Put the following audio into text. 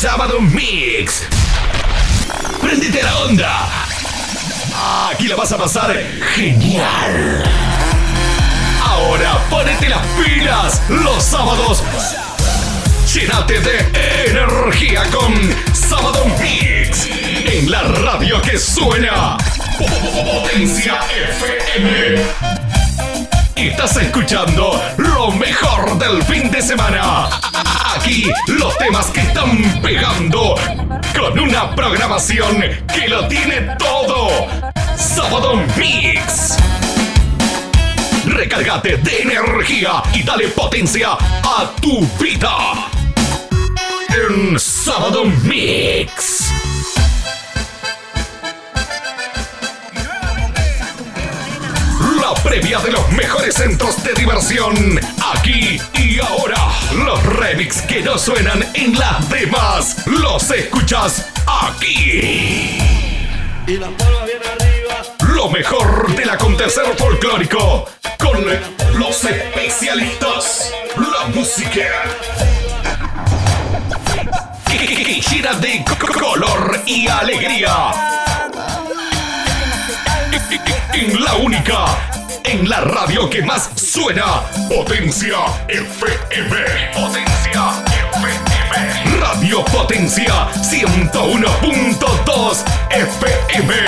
Sábado Mix. Prendite la onda. Aquí la vas a pasar genial. Ahora ponete las pilas los sábados. Llénate de energía con Sábado Mix. En la radio que suena. Potencia FM. Estás escuchando lo mejor del fin de semana. Los temas que están pegando con una programación que lo tiene todo. Sábado Mix. Recárgate de energía y dale potencia a tu vida. En Sábado Mix. La previa de los mejores centros de diversión. Aquí no suenan en las demás. Los escuchas aquí. Y las palmas bien arriba. Lo mejor del acontecer folclórico. Con los especialistas. La música. Que- de co- color y alegría. En la única, en la radio que más suena, Potencia FM. Potencia FM. Radio Potencia 101.2 FM.